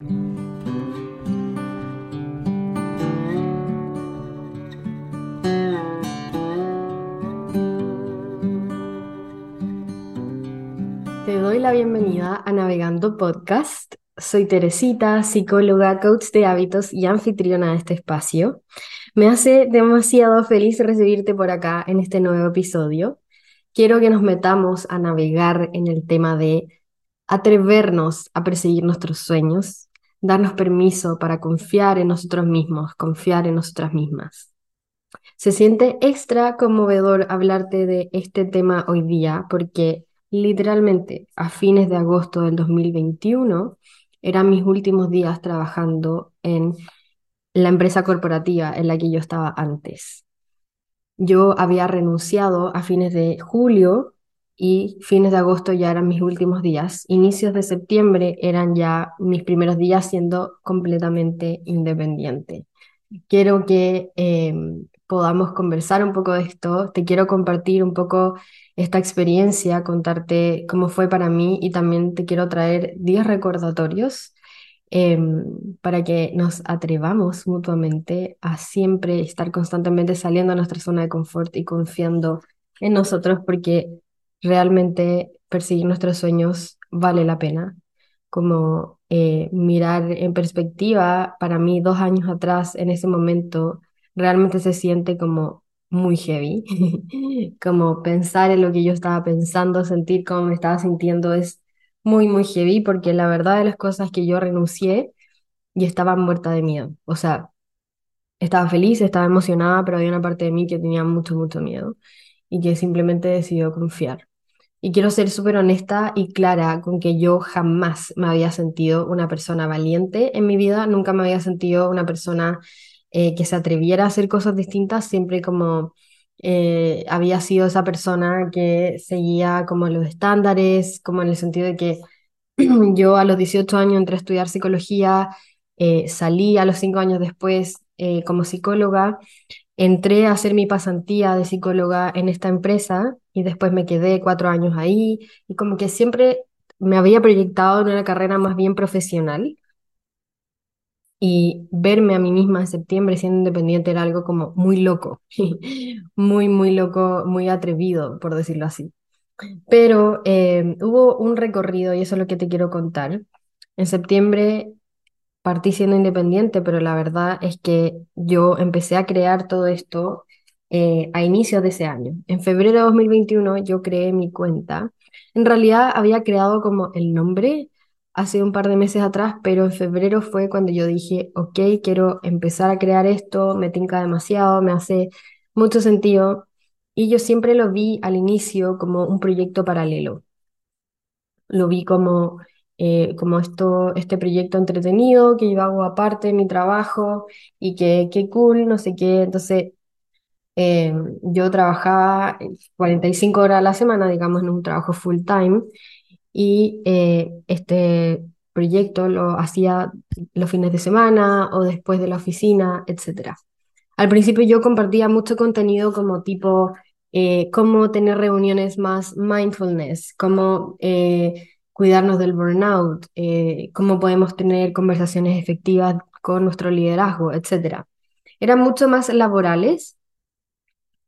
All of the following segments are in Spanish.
Te doy la bienvenida a Navegando Podcast. Soy Teresita, psicóloga, coach de hábitos y anfitriona de este espacio. Me hace demasiado feliz recibirte por acá en este nuevo episodio. Quiero que nos metamos a navegar en el tema de atrevernos a perseguir nuestros sueños, darnos permiso para confiar en nosotros mismos, confiar en nosotras mismas. Se siente extra conmovedor hablarte de este tema hoy día porque literalmente a fines de agosto del 2021 eran mis últimos días trabajando en la empresa corporativa en la que yo estaba antes. Yo había renunciado a fines de julio y fines de agosto ya eran mis últimos días. Inicios de septiembre eran ya mis primeros días siendo completamente independiente. Quiero que em, podamos conversar un poco de esto. Te quiero compartir un poco esta experiencia, contarte cómo fue para mí y también te quiero traer 10 recordatorios em, para que nos atrevamos mutuamente a siempre estar constantemente saliendo a nuestra zona de confort y confiando en nosotros porque realmente perseguir nuestros sueños vale la pena. Como eh, mirar en perspectiva, para mí dos años atrás, en ese momento, realmente se siente como muy heavy, como pensar en lo que yo estaba pensando, sentir cómo me estaba sintiendo es muy, muy heavy, porque la verdad de las cosas que yo renuncié y estaba muerta de miedo. O sea, estaba feliz, estaba emocionada, pero había una parte de mí que tenía mucho, mucho miedo y que simplemente decidió confiar. Y quiero ser súper honesta y clara con que yo jamás me había sentido una persona valiente en mi vida, nunca me había sentido una persona eh, que se atreviera a hacer cosas distintas, siempre como eh, había sido esa persona que seguía como los estándares, como en el sentido de que yo a los 18 años entré a estudiar psicología, eh, salí a los 5 años después como psicóloga, entré a hacer mi pasantía de psicóloga en esta empresa y después me quedé cuatro años ahí y como que siempre me había proyectado en una carrera más bien profesional y verme a mí misma en septiembre siendo independiente era algo como muy loco, muy, muy loco, muy atrevido, por decirlo así. Pero eh, hubo un recorrido y eso es lo que te quiero contar. En septiembre partí siendo independiente, pero la verdad es que yo empecé a crear todo esto eh, a inicios de ese año. En febrero de 2021 yo creé mi cuenta. En realidad había creado como el nombre hace un par de meses atrás, pero en febrero fue cuando yo dije, ok, quiero empezar a crear esto, me tinca demasiado, me hace mucho sentido. Y yo siempre lo vi al inicio como un proyecto paralelo. Lo vi como, eh, como esto, este proyecto entretenido que yo hago aparte de mi trabajo y que qué cool, no sé qué. Entonces, eh, yo trabajaba 45 horas a la semana, digamos, en un trabajo full time y eh, este proyecto lo hacía los fines de semana o después de la oficina, etc. Al principio yo compartía mucho contenido como tipo eh, cómo tener reuniones más mindfulness, cómo eh, cuidarnos del burnout, cómo podemos tener conversaciones efectivas con nuestro liderazgo, etc. Eran mucho más laborales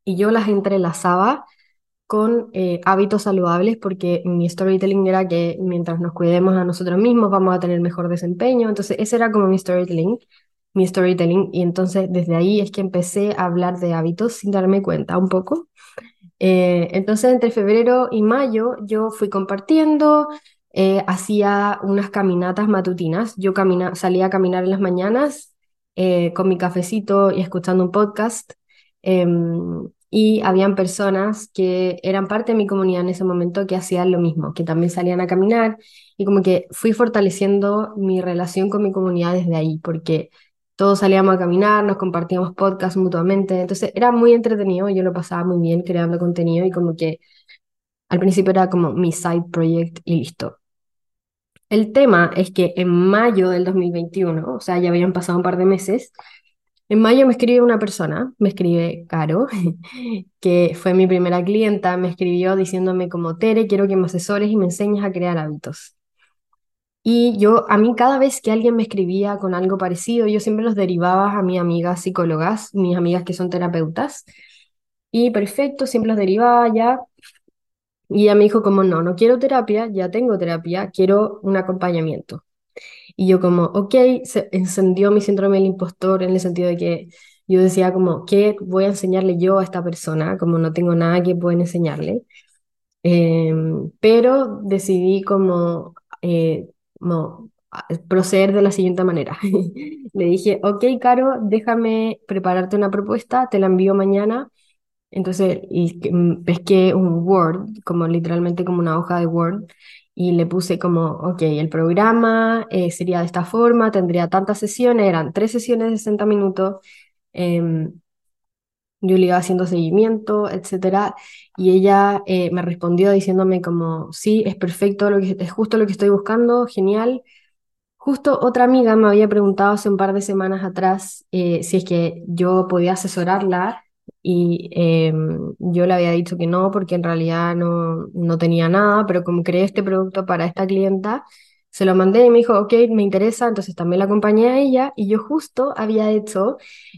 y yo las entrelazaba con eh, hábitos saludables porque mi storytelling era que mientras nos cuidemos a nosotros mismos vamos a tener mejor desempeño. Entonces ese era como mi storytelling, mi storytelling y entonces desde ahí es que empecé a hablar de hábitos sin darme cuenta un poco. Eh, entonces entre febrero y mayo yo fui compartiendo, eh, hacía unas caminatas matutinas, yo camina, salía a caminar en las mañanas con mi cafecito y escuchando un podcast. Em, y habían personas que eran parte de mi comunidad en ese momento que hacían lo mismo, que también salían a caminar y como que fui fortaleciendo mi relación con mi comunidad desde ahí, porque todos salíamos a caminar, nos compartíamos podcasts mutuamente, entonces era muy entretenido, yo lo pasaba muy bien creando contenido y como que al principio era como mi side project y listo. El tema es que en mayo del 2021, o sea, ya habían pasado un par de meses, en mayo me escribe una persona, me escribe Caro, que fue mi primera clienta, me escribió diciéndome como Tere, quiero que me asesores y me enseñes a crear hábitos. Y yo, a mí cada vez que alguien me escribía con algo parecido, yo siempre los derivaba a mis amigas psicólogas, mis amigas que son terapeutas. Y perfecto, siempre los derivaba ya. Y ella me dijo como, no, no quiero terapia, ya tengo terapia, quiero un acompañamiento. Y yo como, ok, se encendió mi síndrome del impostor en el sentido de que yo decía como, ¿qué voy a enseñarle yo a esta persona? Como no tengo nada que pueda enseñarle. Em, pero decidí como, eh, proceder de la siguiente manera. Le dije, ok, Caro, déjame prepararte una propuesta, te la envío mañana. Entonces mm, pesqué un Word, como literalmente como una hoja de Word, y le puse como, ok, el programa eh, sería de esta forma, tendría tantas sesiones, eran tres sesiones de 60 minutos. Em, yo le iba haciendo seguimiento, etcétera, y ella eh, me respondió diciéndome como, sí, es perfecto, es justo lo que estoy buscando, genial. Justo otra amiga me había preguntado hace un par de semanas atrás eh, si es que yo podía asesorarla y em, yo le había dicho que no porque en realidad no, no tenía nada, pero como creé este producto para esta clienta, se lo mandé y me dijo, ok, me interesa, entonces también la acompañé a ella y yo justo había hecho...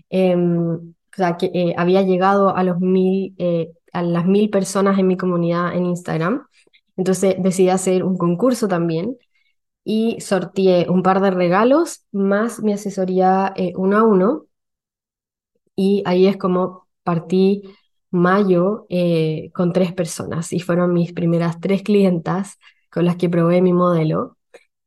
Em, o sea, que eh, había llegado a, los mil, eh, a las mil personas en mi comunidad en Instagram. Entonces decidí hacer un concurso también y sorteé un par de regalos más mi asesoría eh, uno a uno. Y ahí es como partí mayo con tres personas y fueron mis primeras tres clientas con las que probé mi modelo.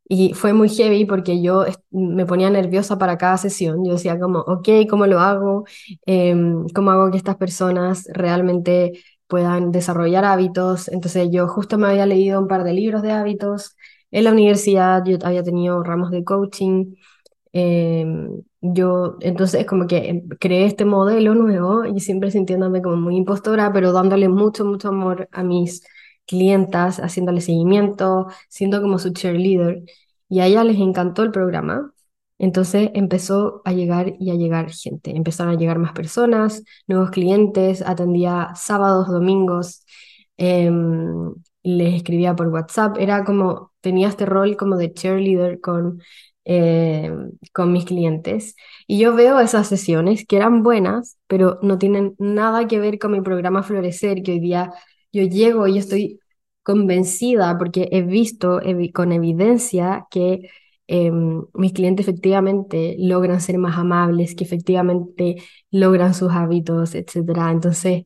Y fue muy heavy porque yo me ponía nerviosa para cada sesión. Yo decía como, ok, ¿cómo lo hago? Em, ¿Cómo hago que estas personas realmente puedan desarrollar hábitos? Entonces yo justo me había leído un par de libros de hábitos. En la universidad yo había tenido ramos de coaching. Em, yo entonces como que em, creé este modelo nuevo y siempre sintiéndome como muy impostora, pero dándole mucho, mucho amor a mis clientas, haciéndole seguimiento, siendo como su cheerleader. Y a ella les encantó el programa. Entonces empezó a llegar y a llegar gente. Empezaron a llegar más personas, nuevos clientes, atendía sábados, domingos, em, les escribía por WhatsApp. Era como, tenía este rol como de cheerleader con, em, con mis clientes. Y yo veo esas sesiones que eran buenas, pero no tienen nada que ver con mi programa Florecer, que hoy día yo llego y estoy convencida porque he visto con evidencia que em, mis clientes efectivamente logran ser más amables, que efectivamente logran sus hábitos, etc. Entonces,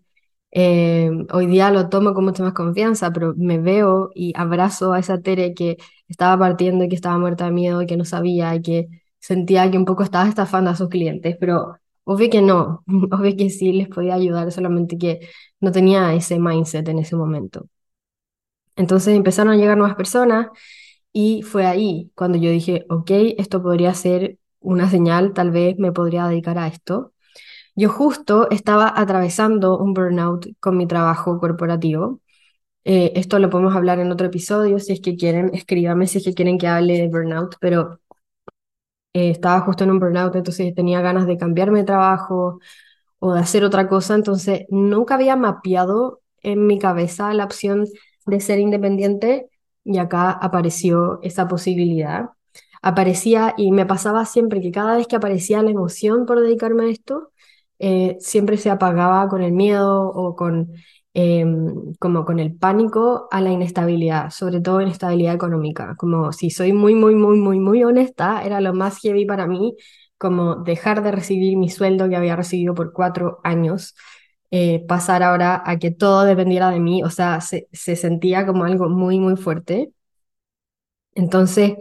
em, hoy día lo tomo con mucha más confianza, pero me veo y abrazo a esa Tere que estaba partiendo y que estaba muerta de miedo que no sabía y que sentía que un poco estaba estafando a sus clientes, pero obvio que no, obvio que sí les podía ayudar, solamente que no tenía ese mindset en ese momento. Entonces empezaron a llegar nuevas personas y fue ahí cuando yo dije, ok, esto podría ser una señal, tal vez me podría dedicar a esto. Yo justo estaba atravesando un burnout con mi trabajo corporativo. Eh, esto lo podemos hablar en otro episodio, si es que quieren, escríbame si es que quieren que hable de burnout, pero eh, estaba justo en un burnout, entonces tenía ganas de cambiarme de trabajo o de hacer otra cosa, entonces nunca había mapeado en mi cabeza la opción de ser independiente y acá apareció esa posibilidad. Aparecía y me pasaba siempre que cada vez que aparecía la emoción por dedicarme a esto, eh, siempre se apagaba con el miedo o con, em, como con el pánico a la inestabilidad, sobre todo inestabilidad económica. Como si soy muy, muy, muy, muy, muy honesta, era lo más heavy para mí, como dejar de recibir mi sueldo que había recibido por cuatro años eh, pasar ahora a que todo dependiera de mí, o sea, se, sentía como algo muy, muy fuerte. Entonces,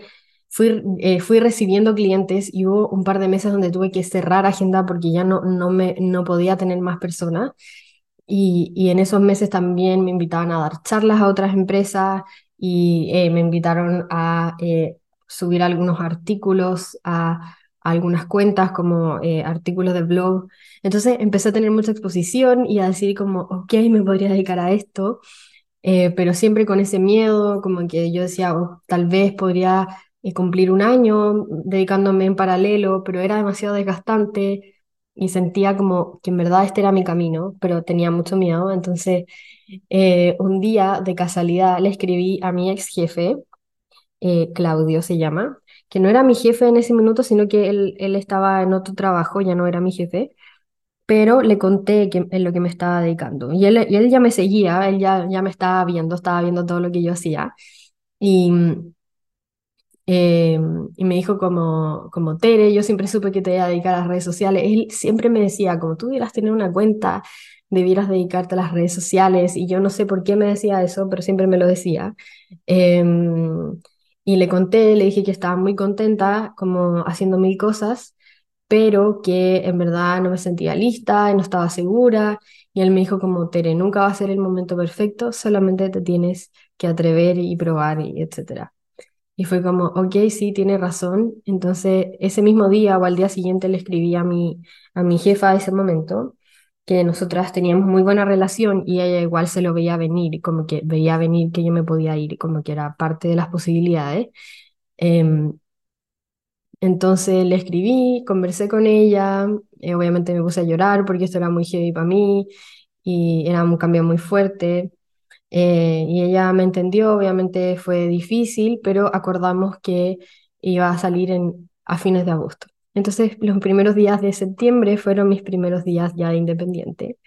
fui, eh, fui recibiendo clientes y hubo un par de meses donde tuve que cerrar agenda porque ya no, no, me, no podía tener más personas. Y, y en esos meses también me invitaban a dar charlas a otras empresas y eh, me invitaron a subir algunos artículos a algunas cuentas como eh, artículos de blog. Entonces empecé a tener mucha exposición y a decir como, ok, me podría dedicar a esto, eh, pero siempre con ese miedo, como que yo decía, oh, tal vez podría eh, cumplir un año dedicándome en paralelo, pero era demasiado desgastante y sentía como que en verdad este era mi camino, pero tenía mucho miedo. Entonces, un día de casualidad le escribí a mi ex jefe eh, Claudio se llama, que no era mi jefe en ese minuto, sino que él, él estaba en otro trabajo, ya no era mi jefe, pero le conté que, en lo que me estaba dedicando. Y él, y él ya me seguía, él ya, ya me estaba viendo, estaba viendo todo lo que yo hacía. Y, eh, y me dijo como, como, Tere, yo siempre supe que te iba a dedicar a las redes sociales. Él siempre me decía, como tú debieras tener una cuenta, debieras dedicarte a las redes sociales. Y yo no sé por qué me decía eso, pero siempre me lo decía. Em, y le conté, le dije que estaba muy contenta, como haciendo mil cosas, pero que en verdad no me sentía lista y no estaba segura. Y él me dijo como, Tere, nunca va a ser el momento perfecto, solamente te tienes que atrever y probar y etcétera. Y fue como, ok, sí, tiene razón. Entonces, ese mismo día o al día siguiente le escribí a mi, a mi jefa a ese momento que nosotras teníamos muy buena relación y ella igual se lo veía venir, como que veía venir que yo me podía ir, como que era parte de las posibilidades. Em, entonces le escribí, conversé con ella, eh, obviamente me puse a llorar porque esto era muy heavy para mí y era un cambio muy fuerte. Eh, y ella me entendió, obviamente fue difícil, pero acordamos que iba a salir en, a fines de agosto. Entonces, los primeros días de septiembre fueron mis primeros días ya de independiente.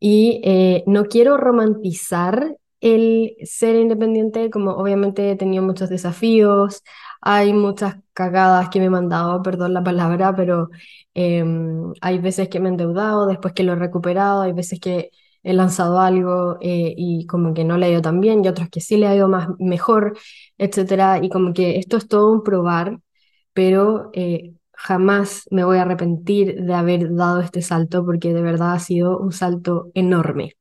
Y eh, no quiero romantizar el ser independiente, como obviamente he tenido muchos desafíos, hay muchas cagadas que me he mandado, perdón la palabra, pero em, hay veces que me he endeudado, después que lo he recuperado, hay veces que he lanzado algo eh, y como que no le ha ido tan bien y otros que sí le ha ido más, mejor, etcétera, y como que esto es todo un probar, pero eh, jamás me voy a arrepentir de haber dado este salto porque de verdad ha sido un salto enorme,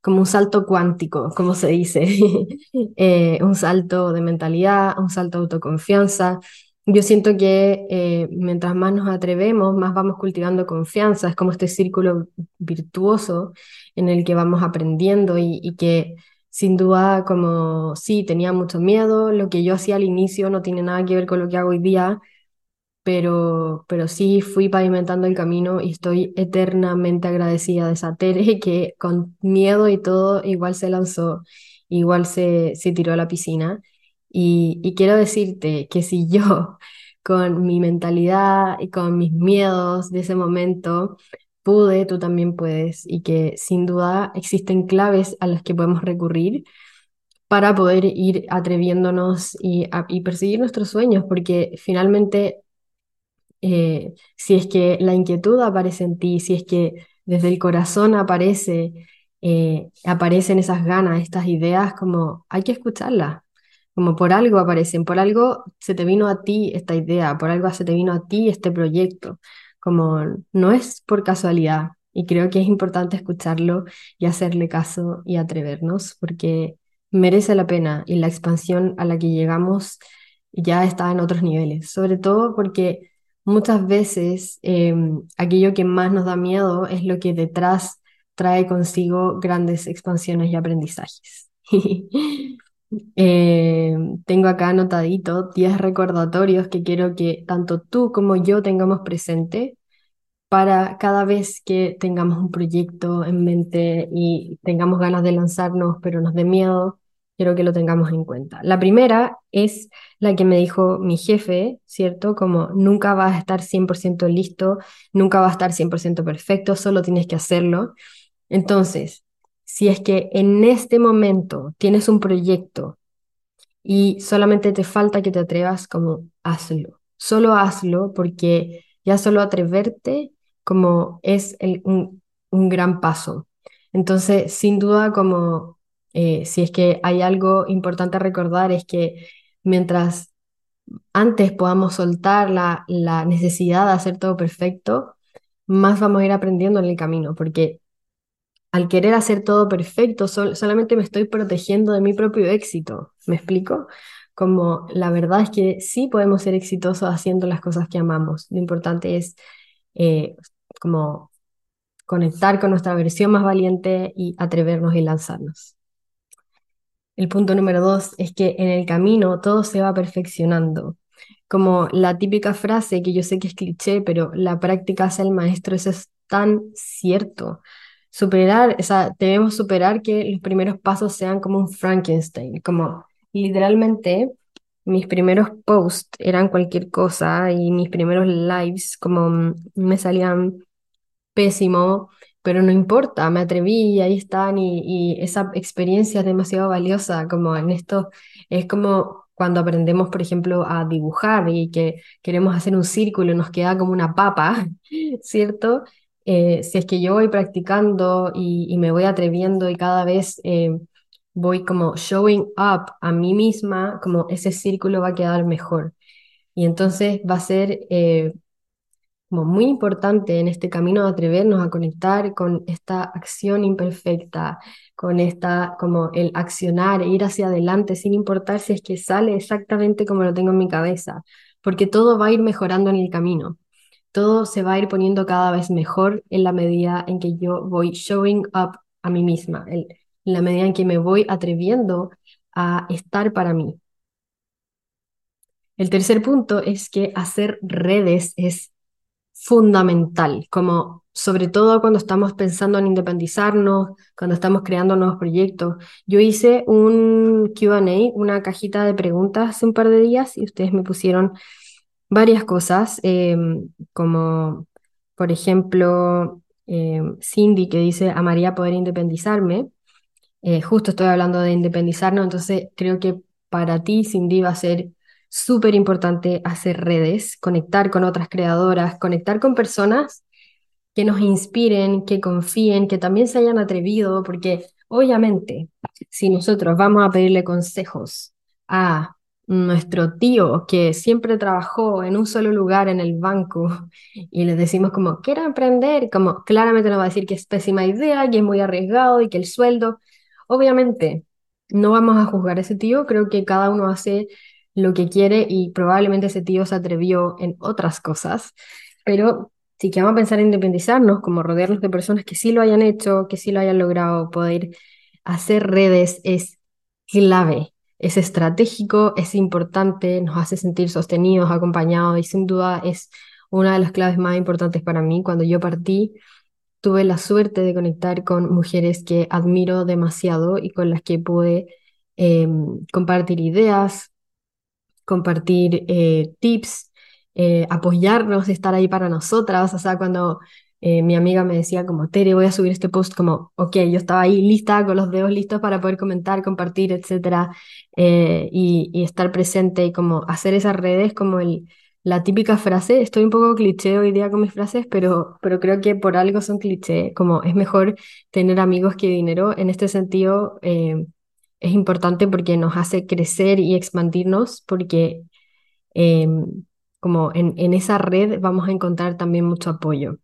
como un salto cuántico, como se dice, eh, un salto de mentalidad, un salto de autoconfianza. Yo siento que eh, mientras más nos atrevemos, más vamos cultivando confianza, es como este círculo virtuoso en el que vamos aprendiendo y, y que sin duda como sí, tenía mucho miedo, lo que yo hacía al inicio no tiene nada que ver con lo que hago hoy día, pero, pero sí fui pavimentando el camino y estoy eternamente agradecida de esa Tere que con miedo y todo igual se lanzó, igual se, se tiró a la piscina. Y, quiero decirte que si yo con mi mentalidad y con mis miedos de ese momento pude, tú también puedes y que sin duda existen claves a las que podemos recurrir para poder ir atreviéndonos y, y perseguir nuestros sueños, porque finalmente eh, si es que la inquietud aparece en ti, si es que desde el corazón aparece, eh, aparecen esas ganas, estas ideas, como hay que escucharlas, como por algo aparecen, por algo se te vino a ti esta idea, por algo se te vino a ti este proyecto, como no es por casualidad. Y creo que es importante escucharlo y hacerle caso y atrevernos, porque merece la pena y la expansión a la que llegamos ya está en otros niveles, sobre todo porque muchas veces em, aquello que más nos da miedo es lo que detrás trae consigo grandes expansiones y aprendizajes. Em, tengo acá anotadito 10 recordatorios que quiero que tanto tú como yo tengamos presente para cada vez que tengamos un proyecto en mente y tengamos ganas de lanzarnos, pero nos dé miedo, quiero que lo tengamos en cuenta. La primera es la que me dijo mi jefe, ¿cierto? Como nunca vas a estar 100% listo, nunca vas a estar 100% perfecto, solo tienes que hacerlo. Entonces, si es que en este momento tienes un proyecto y solamente te falta que te atrevas, como hazlo. Solo hazlo porque ya solo atreverte como es un, un gran paso. Entonces, sin duda, como eh, si es que hay algo importante a recordar es que mientras antes podamos soltar la, la necesidad de hacer todo perfecto, más vamos a ir aprendiendo en el camino, porque al querer hacer todo perfecto, solamente me estoy protegiendo de mi propio éxito. ¿Me explico? Como la verdad es que sí podemos ser exitosos haciendo las cosas que amamos. Lo importante es eh, como conectar con nuestra versión más valiente y atrevernos y lanzarnos. El punto número dos es que en el camino todo se va perfeccionando. Como la típica frase que yo sé que es cliché, pero la práctica hace el maestro, eso es tan cierto. Superar, o sea, debemos superar que los primeros pasos sean como un Frankenstein, como literalmente mis primeros posts eran cualquier cosa y mis primeros lives como mm, me salían pésimo, pero no importa, me atreví y ahí están y, y esa experiencia es demasiado valiosa, como en esto es como cuando aprendemos, por ejemplo, a dibujar y que queremos hacer un círculo y nos queda como una papa, ¿cierto? Eh, si es que yo voy practicando y, me voy atreviendo y cada vez eh, voy como showing up a mí misma, como ese círculo va a quedar mejor. Y entonces va a ser eh, como muy importante en este camino de atrevernos a conectar con esta acción imperfecta, con esta, como el accionar, ir hacia adelante sin importar si es que sale exactamente como lo tengo en mi cabeza, porque todo va a ir mejorando en el camino. Todo se va a ir poniendo cada vez mejor en la medida en que yo voy showing up a mí misma, en la medida en que me voy atreviendo a estar para mí. El tercer punto es que hacer redes es fundamental, como sobre todo cuando estamos pensando en independizarnos, cuando estamos creando nuevos proyectos. Yo hice un QA, una cajita de preguntas hace un par de días y ustedes me pusieron varias cosas, em, como por ejemplo em, Cindy que dice, amaría poder independizarme. Eh, justo estoy hablando de independizarnos, entonces creo que para ti, Cindy, va a ser súper importante hacer redes, conectar con otras creadoras, conectar con personas que nos inspiren, que confíen, que también se hayan atrevido, porque obviamente si nosotros vamos a pedirle consejos a nuestro tío que siempre trabajó en un solo lugar en el banco y le decimos como, quiero emprender, como claramente nos va a decir que es pésima idea, que es muy arriesgado y que el sueldo, obviamente no vamos a juzgar a ese tío, creo que cada uno hace lo que quiere y probablemente ese tío se atrevió en otras cosas, pero si que vamos a pensar en independizarnos, como rodearnos de personas que sí lo hayan hecho, que sí lo hayan logrado, poder hacer redes es clave, es estratégico, es importante, nos hace sentir sostenidos, acompañados y sin duda es una de las claves más importantes para mí. Cuando yo partí, tuve la suerte de conectar con mujeres que admiro demasiado y con las que pude em, compartir ideas, compartir eh, tips, eh, apoyarnos, estar ahí para nosotras. O sea, cuando eh, mi amiga me decía como, Tere, voy a subir este post, como, ok, yo estaba ahí lista, con los dedos listos para poder comentar, compartir, etcétera, y, y, estar presente y como hacer esas redes como el, la típica frase, estoy un poco cliché hoy día con mis frases, pero, pero creo que por algo son cliché, como es mejor tener amigos que dinero. En este sentido, es importante porque nos hace crecer y expandirnos, porque em, como en, en, esa red vamos a encontrar también mucho apoyo.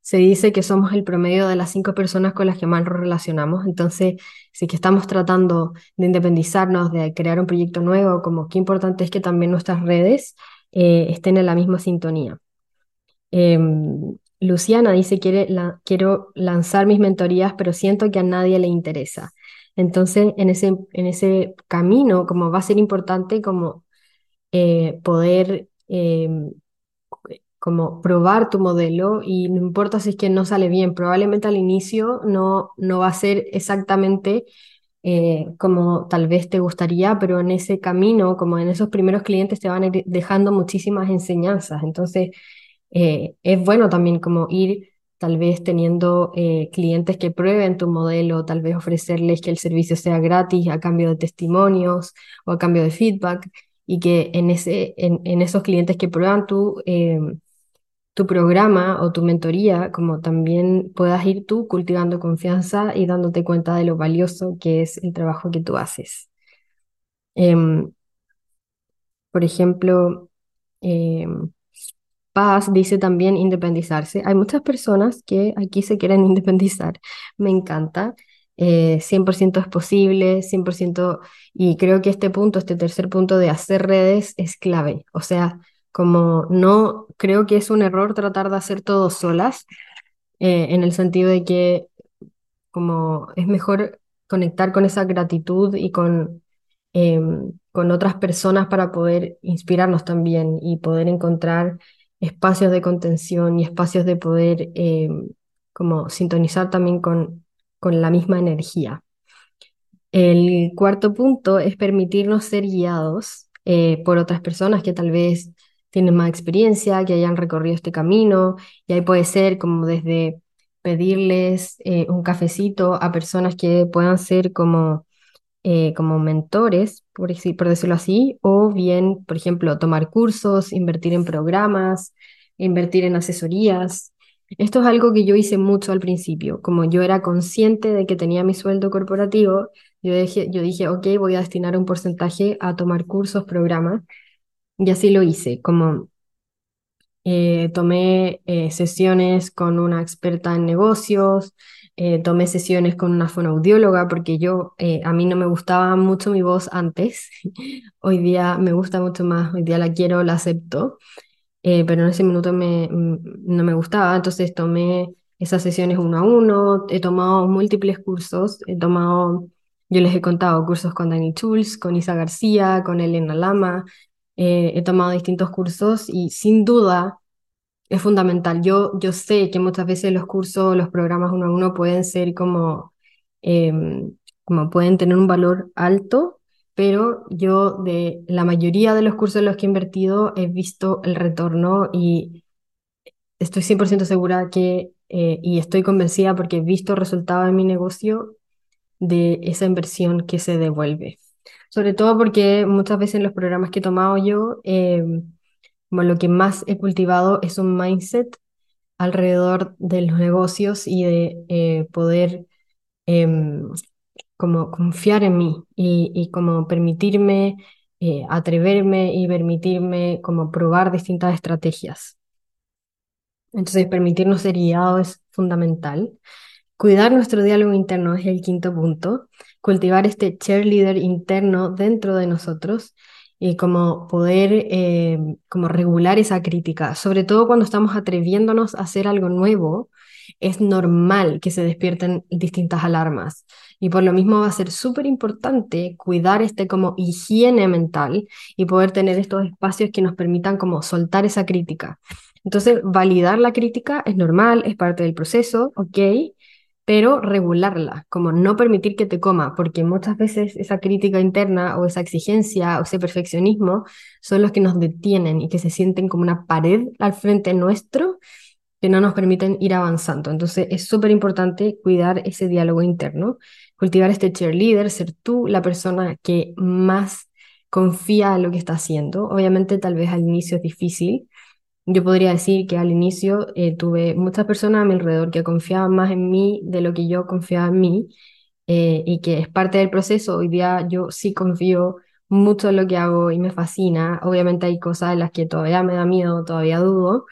Se dice que somos el promedio de las cinco personas con las que más nos relacionamos, entonces si que estamos tratando de independizarnos, de crear un proyecto nuevo, como qué importante es que también nuestras redes eh, estén en la misma sintonía. Em, Luciana dice, Quiere quiero lanzar mis mentorías, pero siento que a nadie le interesa. Entonces, en ese, en ese camino, como va a ser importante como eh, poder em, como probar tu modelo y no importa si es que no sale bien, probablemente al inicio no, no va a ser exactamente eh, como tal vez te gustaría, pero en ese camino, como en esos primeros clientes, te van a ir dejando muchísimas enseñanzas. Entonces, eh, es bueno también como ir tal vez teniendo eh, clientes que prueben tu modelo, tal vez ofrecerles que el servicio sea gratis a cambio de testimonios o a cambio de feedback y que en, ese, en, esos clientes que prueban tu, em, tu programa o tu mentoría, como también puedas ir tú cultivando confianza y dándote cuenta de lo valioso que es el trabajo que tú haces. Em, por ejemplo, em, Paz dice también independizarse. Hay muchas personas que aquí se quieren independizar. Me encanta. 100% eh, es posible, 100%, y creo que este punto, este tercer punto de hacer redes es clave. O sea, como no, creo que es un error tratar de hacer todo solas, eh, en el sentido de que como es mejor conectar con esa gratitud y con, em, con otras personas para poder inspirarnos también y poder encontrar espacios de contención y espacios de poder eh, como sintonizar también con, con la misma energía. El cuarto punto es permitirnos ser guiados eh, por otras personas que tal vez tienen más experiencia, que hayan recorrido este camino, y ahí puede ser como desde pedirles eh, un cafecito a personas que puedan ser como, eh, como mentores, por, decirlo así, o bien, por ejemplo, tomar cursos, invertir en programas, invertir en asesorías. Esto es algo que yo hice mucho al principio, como yo era consciente de que tenía mi sueldo corporativo, yo dije, yo dije, ok, voy a destinar un porcentaje a tomar cursos, programas, y así lo hice, como eh, tomé eh, sesiones con una experta en negocios, eh, tomé sesiones con una fonoaudióloga porque yo, a mí no me gustaba mucho mi voz antes, hoy día me gusta mucho más, hoy día la quiero, la acepto, pero en ese minuto me, mm, no me gustaba, entonces tomé esas sesiones uno a uno, he tomado múltiples cursos, he tomado, yo les he contado cursos con Dani Schulz, con Isa García, con Elena Lama, eh, he tomado distintos cursos y sin duda es fundamental. Yo, yo sé que muchas veces los cursos, los programas uno a uno pueden ser como, em, como pueden tener un valor alto, pero yo de la mayoría de los cursos en los que he invertido he visto el retorno y estoy 100% segura que, eh, y estoy convencida porque he visto resultados en mi negocio de esa inversión que se devuelve. Sobre todo porque muchas veces en los programas que he tomado yo, eh, lo que más he cultivado es un mindset alrededor de los negocios y de eh, poder em, como confiar en mí y, como permitirme eh, atreverme y permitirme como probar distintas estrategias. Entonces, permitirnos ser guiados es fundamental. Cuidar nuestro diálogo interno es el quinto punto. Cultivar este cheerleader interno dentro de nosotros y como poder eh, como regular esa crítica, sobre todo cuando estamos atreviéndonos a hacer algo nuevo, es normal que se despierten distintas alarmas. Y por lo mismo va a ser súper importante cuidar este como higiene mental y poder tener estos espacios que nos permitan como soltar esa crítica. Entonces, validar la crítica es normal, es parte del proceso, ok, pero regularla, como no permitir que te coma, porque muchas veces esa crítica interna o esa exigencia o ese perfeccionismo son los que nos detienen y que se sienten como una pared al frente nuestro que no nos permiten ir avanzando. Entonces es súper importante cuidar ese diálogo interno, cultivar este cheerleader, ser tú la persona que más confía en lo que está haciendo. Obviamente tal vez al inicio es difícil, yo podría decir que al inicio eh, tuve muchas personas a mi alrededor que confiaban más en mí de lo que yo confiaba en mí eh, y que es parte del proceso. Hoy día yo sí confío mucho en lo que hago y me fascina. Obviamente hay cosas en las que todavía me da miedo, todavía dudo,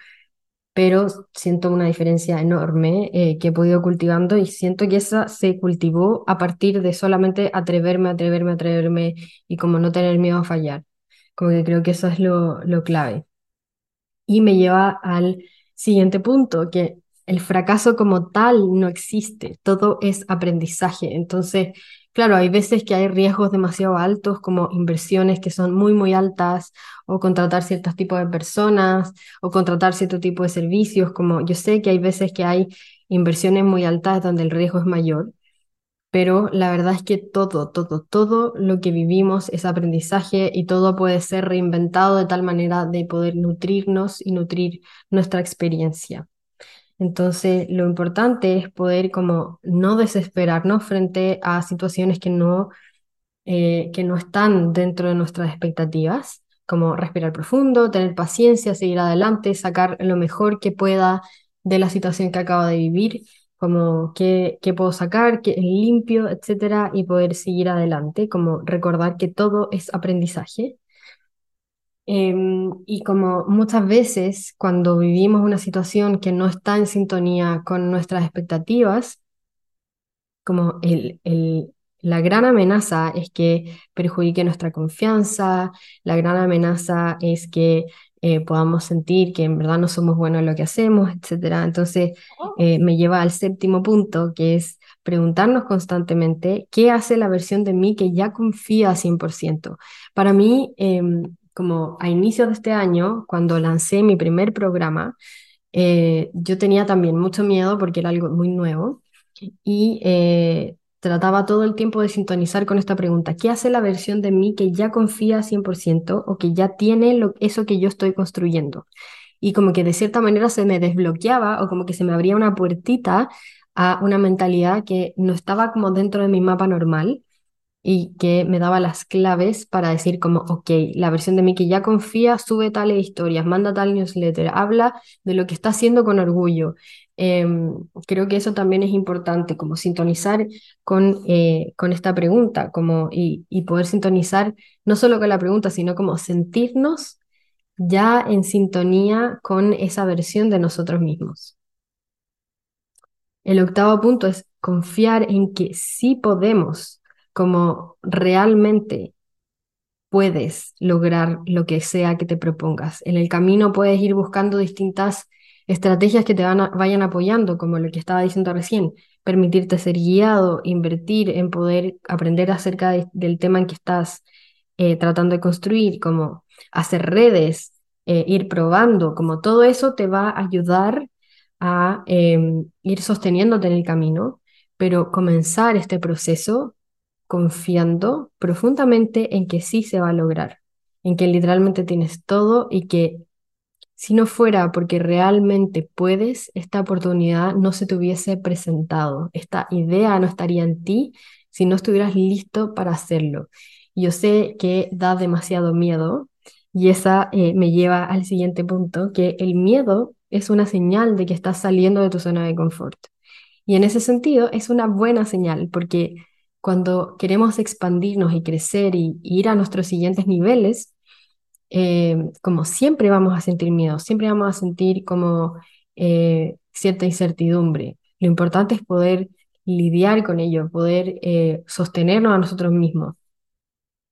pero siento una diferencia enorme eh, que he podido cultivando y siento que esa se cultivó a partir de solamente atreverme, atreverme, atreverme y como no tener miedo a fallar. Como que creo que eso es lo, lo clave. Y me lleva al siguiente punto, que el fracaso como tal no existe, todo es aprendizaje. Entonces, claro, hay veces que hay riesgos demasiado altos, como inversiones que son muy, muy altas, o contratar ciertos tipos de personas, o contratar cierto tipo de servicios, como yo sé que hay veces que hay inversiones muy altas donde el riesgo es mayor, pero la verdad es que todo, todo, todo lo que vivimos es aprendizaje y todo puede ser reinventado de tal manera de poder nutrirnos y nutrir nuestra experiencia. Entonces, lo importante es poder como no desesperarnos frente a situaciones que no, eh, que no están dentro de nuestras expectativas, como respirar profundo, tener paciencia, seguir adelante, sacar lo mejor que pueda de la situación que acabo de vivir como qué, puedo sacar, qué es limpio, etcétera, y poder seguir adelante, como recordar que todo es aprendizaje. Em, y como muchas veces cuando vivimos una situación que no está en sintonía con nuestras expectativas, como el, el, la gran amenaza es que perjudique nuestra confianza, la gran amenaza es que eh, podamos sentir que en verdad no somos buenos en lo que hacemos, etc. Entonces oh. eh, me lleva al séptimo punto, que es preguntarnos constantemente qué hace la versión de mí que ya confía 100%. Para mí, em, como a inicios de este año, cuando lancé mi primer programa, eh, yo tenía también mucho miedo porque era algo muy nuevo y trataba todo el tiempo de sintonizar con esta pregunta. ¿Qué hace la versión de mí que ya confía 100% o que ya tiene lo, eso que yo estoy construyendo? Y como que de cierta manera se me desbloqueaba o como que se me abría una puertita a una mentalidad que no estaba como dentro de mi mapa normal y que me daba las claves para decir como, ok, la versión de mí que ya confía, sube tales historias, manda tal newsletter, habla de lo que está haciendo con orgullo. Em, creo que eso también es importante, como sintonizar con, eh, con esta pregunta, como, y, y poder sintonizar no solo con la pregunta, sino como sentirnos ya en sintonía con esa versión de nosotros mismos. El octavo punto es confiar en que sí podemos como realmente puedes lograr lo que sea que te propongas. En el camino puedes ir buscando distintas estrategias que te van vayan apoyando, como lo que estaba diciendo recién, permitirte ser guiado, invertir en poder aprender acerca del tema en que estás eh, tratando de construir, como hacer redes, eh, ir probando, como todo eso te va a ayudar a em, ir sosteniéndote en el camino, pero comenzar este proceso confiando profundamente en que sí se va a lograr, en que literalmente tienes todo y que si no fuera porque realmente puedes, esta oportunidad no se te hubiese presentado, esta idea no estaría en ti si no estuvieras listo para hacerlo. Yo sé que da demasiado miedo y esa eh, me lleva al siguiente punto, que el miedo es una señal de que estás saliendo de tu zona de confort. Y en ese sentido es una buena señal porque cuando queremos expandirnos y crecer y, ir a nuestros siguientes niveles, eh, como siempre vamos a sentir miedo, siempre vamos a sentir como eh, cierta incertidumbre. Lo importante es poder lidiar con ello, poder eh, sostenernos a nosotros mismos.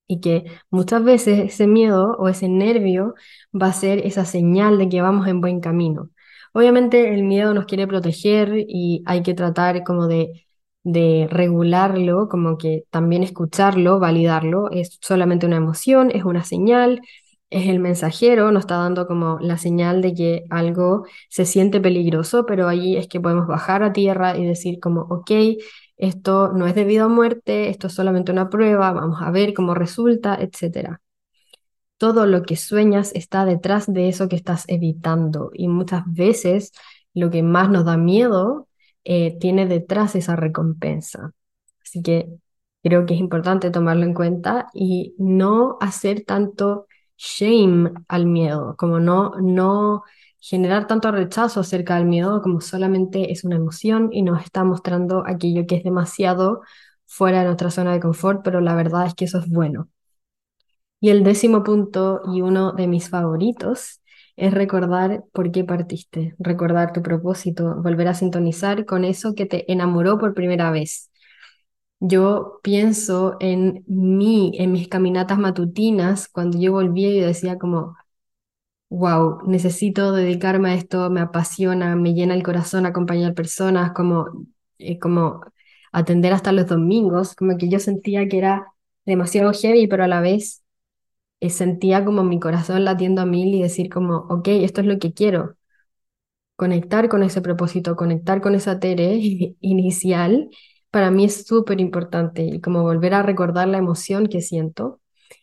Y que muchas veces ese miedo o ese nervio va a ser esa señal de que vamos en buen camino. Obviamente el miedo nos quiere proteger y hay que tratar como de de regularlo, como que también escucharlo, validarlo, es solamente una emoción, es una señal, es el mensajero, nos está dando como la señal de que algo se siente peligroso, pero ahí es que podemos bajar a tierra y decir como, ok, esto no es debido a muerte, esto es solamente una prueba, vamos a ver cómo resulta, etc. Todo lo que sueñas está detrás de eso que estás evitando y muchas veces lo que más nos da miedo eh, tiene detrás esa recompensa. Así que creo que es importante tomarlo en cuenta y no hacer tanto shame al miedo, como no, no generar tanto rechazo acerca del miedo, como solamente es una emoción y nos está mostrando aquello que es demasiado fuera de nuestra zona de confort, pero la verdad es que eso es bueno. Y el décimo punto y uno de mis favoritos es recordar por qué partiste, recordar tu propósito, volver a sintonizar con eso que te enamoró por primera vez. Yo pienso en mí, en mis caminatas matutinas, cuando yo volvía y decía como, wow, necesito dedicarme a esto, me apasiona, me llena el corazón acompañar personas, como, eh, como atender hasta los domingos, como que yo sentía que era demasiado heavy, pero a la vez eh, sentía como mi corazón latiendo a mil y decir como, ok, esto es lo que quiero. Conectar con ese propósito, conectar con esa tere inicial, para mí es súper importante y como volver a recordar la emoción que siento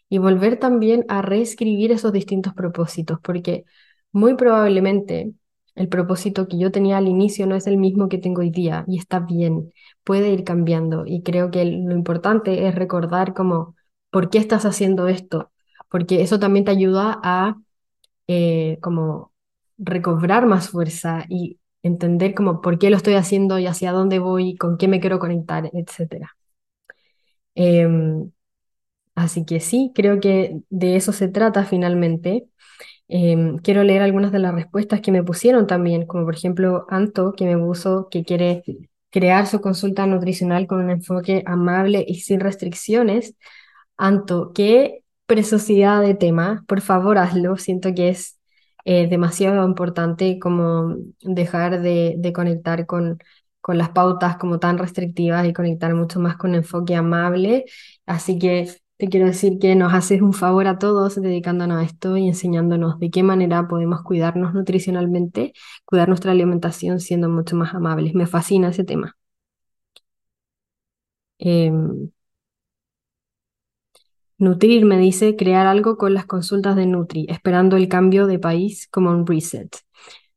y volver también a reescribir esos distintos propósitos, porque muy probablemente el propósito que yo tenía al inicio no es el mismo que tengo hoy día y está bien, puede ir cambiando y creo que lo importante es recordar como, ¿por qué estás haciendo esto? porque eso también te ayuda a eh, como recobrar más fuerza y entender como por qué lo estoy haciendo y hacia dónde voy, con qué me quiero conectar, etc. Em, así que sí, creo que de eso se trata finalmente. Em, quiero leer algunas de las respuestas que me pusieron también, como por ejemplo Anto, que me puso que quiere crear su consulta nutricional con un enfoque amable y sin restricciones. Anto, ¿qué preciosidad de tema, por favor hazlo, siento que es eh, demasiado importante como dejar de, conectar con, con las pautas como tan restrictivas y conectar mucho más con enfoque amable, así que te quiero decir que nos haces un favor a todos dedicándonos a esto y enseñándonos de qué manera podemos cuidarnos nutricionalmente, cuidar nuestra alimentación siendo mucho más amables. Me fascina ese tema. Em, Nutrir me dice crear algo con las consultas de Nutri, esperando el cambio de país como un reset.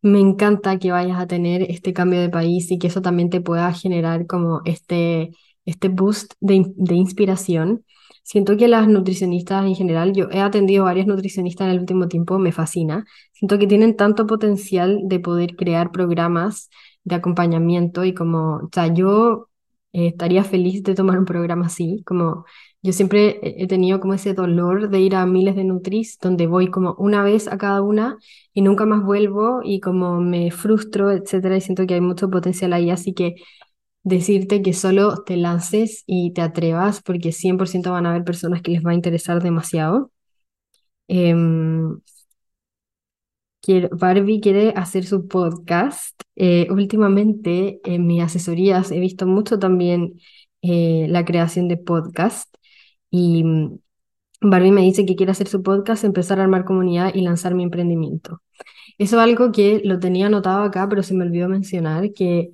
Me encanta que vayas a tener este cambio de país y que eso también te pueda generar como este, este boost de, de inspiración. Siento que las nutricionistas en general, yo he atendido varias nutricionistas en el último tiempo, me fascina. Siento que tienen tanto potencial de poder crear programas de acompañamiento y como, o sea, yo eh, estaría feliz de tomar un programa así, como yo siempre he tenido como ese dolor de ir a miles de Nutris, donde voy como una vez a cada una y nunca más vuelvo y como me frustro, etcétera, y siento que hay mucho potencial ahí, así que decirte que solo te lances y te atrevas, porque 100% van a haber personas que les va a interesar demasiado. Em, Barbie quiere hacer su podcast. Eh, últimamente en mis asesorías he visto mucho también eh, la creación de podcast y mm, Barbie me dice que quiere hacer su podcast, empezar a armar comunidad y lanzar mi emprendimiento. Eso es algo que lo tenía anotado acá, pero se me olvidó mencionar que,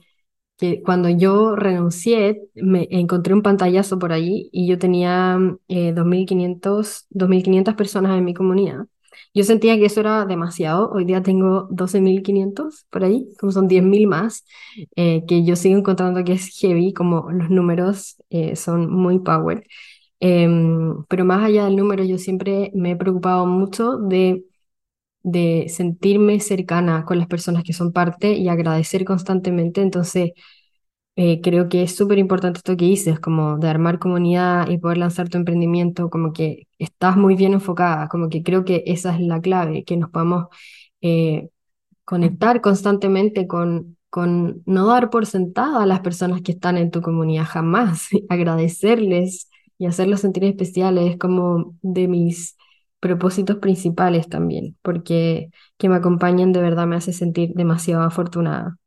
que cuando yo renuncié, me encontré un pantallazo por ahí y yo tenía eh, 2.500, 2.500 personas en mi comunidad. Yo sentía que eso era demasiado. Hoy día tengo 12.500 por ahí, como son 10.000 más, eh, que yo sigo encontrando que es heavy, como los números eh, son muy power. Em, pero más allá del número, yo siempre me he preocupado mucho de, de sentirme cercana con las personas que son parte y agradecer constantemente. Entonces, eh, creo que es súper importante esto que dices, como de armar comunidad y poder lanzar tu emprendimiento, como que estás muy bien enfocada, como que creo que esa es la clave, que nos podamos eh, conectar constantemente con, con no dar por sentada a las personas que están en tu comunidad, jamás, agradecerles y hacerlos sentir especiales, como de mis propósitos principales también, porque que me acompañen de verdad me hace sentir demasiado afortunada.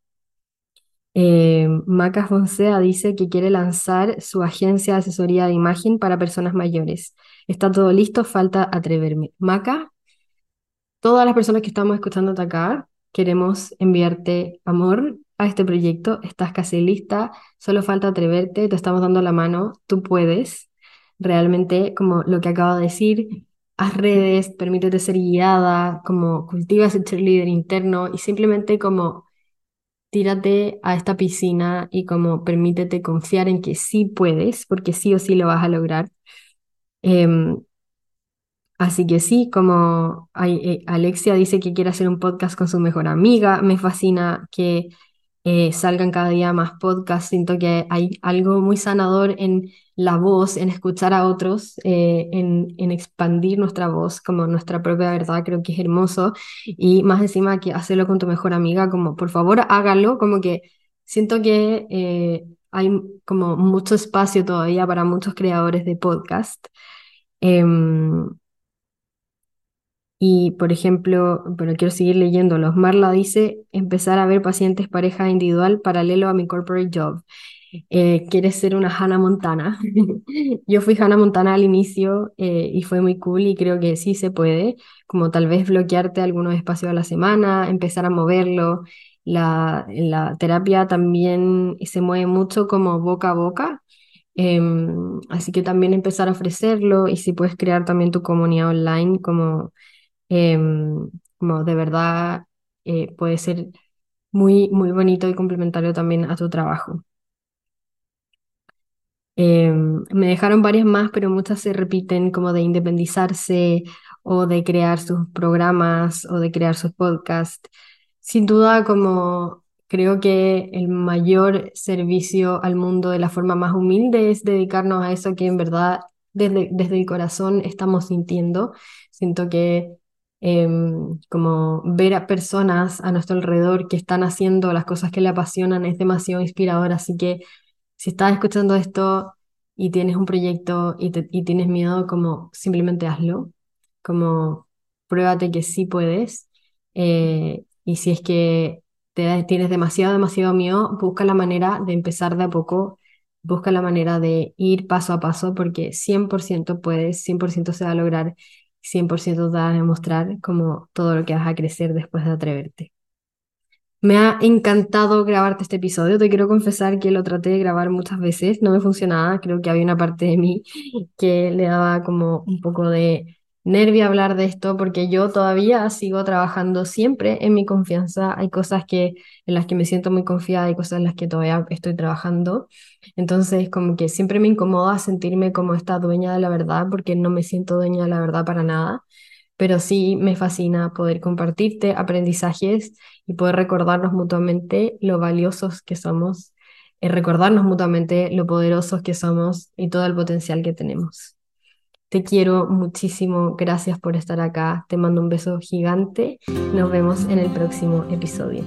Eh, Maca Fonsea dice que quiere lanzar su agencia de asesoría de imagen para personas mayores. Está todo listo, falta atreverme. Maca, todas las personas que estamos escuchándote acá, queremos enviarte amor a este proyecto. Estás casi lista, solo falta atreverte, te estamos dando la mano, tú puedes. Realmente, como lo que acabo de decir, haz redes, permítete ser guiada, como cultiva ese cheerleader interno y simplemente como tírate a esta piscina y como permítete confiar en que sí puedes, porque sí o sí lo vas a lograr. Em, así que sí, como eh, Alexia dice que quiere hacer un podcast con su mejor amiga, me fascina que eh, salgan cada día más podcasts, siento que hay algo muy sanador en la voz, en escuchar a otros, eh, en, en, expandir nuestra voz como nuestra propia verdad, creo que es hermoso. Y más encima que hacerlo con tu mejor amiga, como por favor hágalo, como que siento que eh, hay como mucho espacio todavía para muchos creadores de podcast. Em, y, por ejemplo, pero quiero seguir leyéndolos. Marla dice, empezar a ver pacientes pareja individual paralelo a mi corporate job. Eh, ¿Quieres ser una Hannah Montana? Yo fui Hannah Montana al inicio eh, y fue muy cool y creo que sí se puede, como tal vez bloquearte algunos espacios a la semana, empezar a moverlo. La, la terapia también se mueve mucho como boca a boca, em, así que también empezar a ofrecerlo y si puedes crear también tu comunidad online como Em, como de verdad eh, puede ser muy, muy bonito y complementario también a tu trabajo. Em, me dejaron varias más, pero muchas se repiten como de independizarse o de crear sus programas o de crear sus podcasts. Sin duda, como creo que el mayor servicio al mundo de la forma más humilde es dedicarnos a eso que en verdad desde, desde el corazón estamos sintiendo. Siento que Em, como ver a personas a nuestro alrededor que están haciendo las cosas que le apasionan es demasiado inspirador. Así que si estás escuchando esto y tienes un proyecto y, tienes miedo, como simplemente hazlo, como pruébate que sí puedes. Eh, y si es que te, tienes demasiado, demasiado miedo, busca la manera de empezar de a poco, busca la manera de ir paso a paso, porque 100% puedes, 100% se va a lograr 100% te va a demostrar como todo lo que vas a crecer después de atreverte. Me ha encantado grabarte este episodio. Te quiero confesar que lo traté de grabar muchas veces, no me funcionaba. Creo que había una parte de mí que le daba como un poco de nervio hablar de esto porque yo todavía sigo trabajando siempre en mi confianza. Hay cosas que en las que me siento muy confiada y cosas en las que todavía estoy trabajando. Entonces, como que siempre me incomoda sentirme como esta dueña de la verdad porque no me siento dueña de la verdad para nada pero sí me fascina poder compartirte aprendizajes y poder recordarnos mutuamente lo valiosos que somos, y recordarnos mutuamente lo poderosos que somos y todo el potencial que tenemos. Te quiero muchísimo, gracias por estar acá, te mando un beso gigante, nos vemos en el próximo episodio.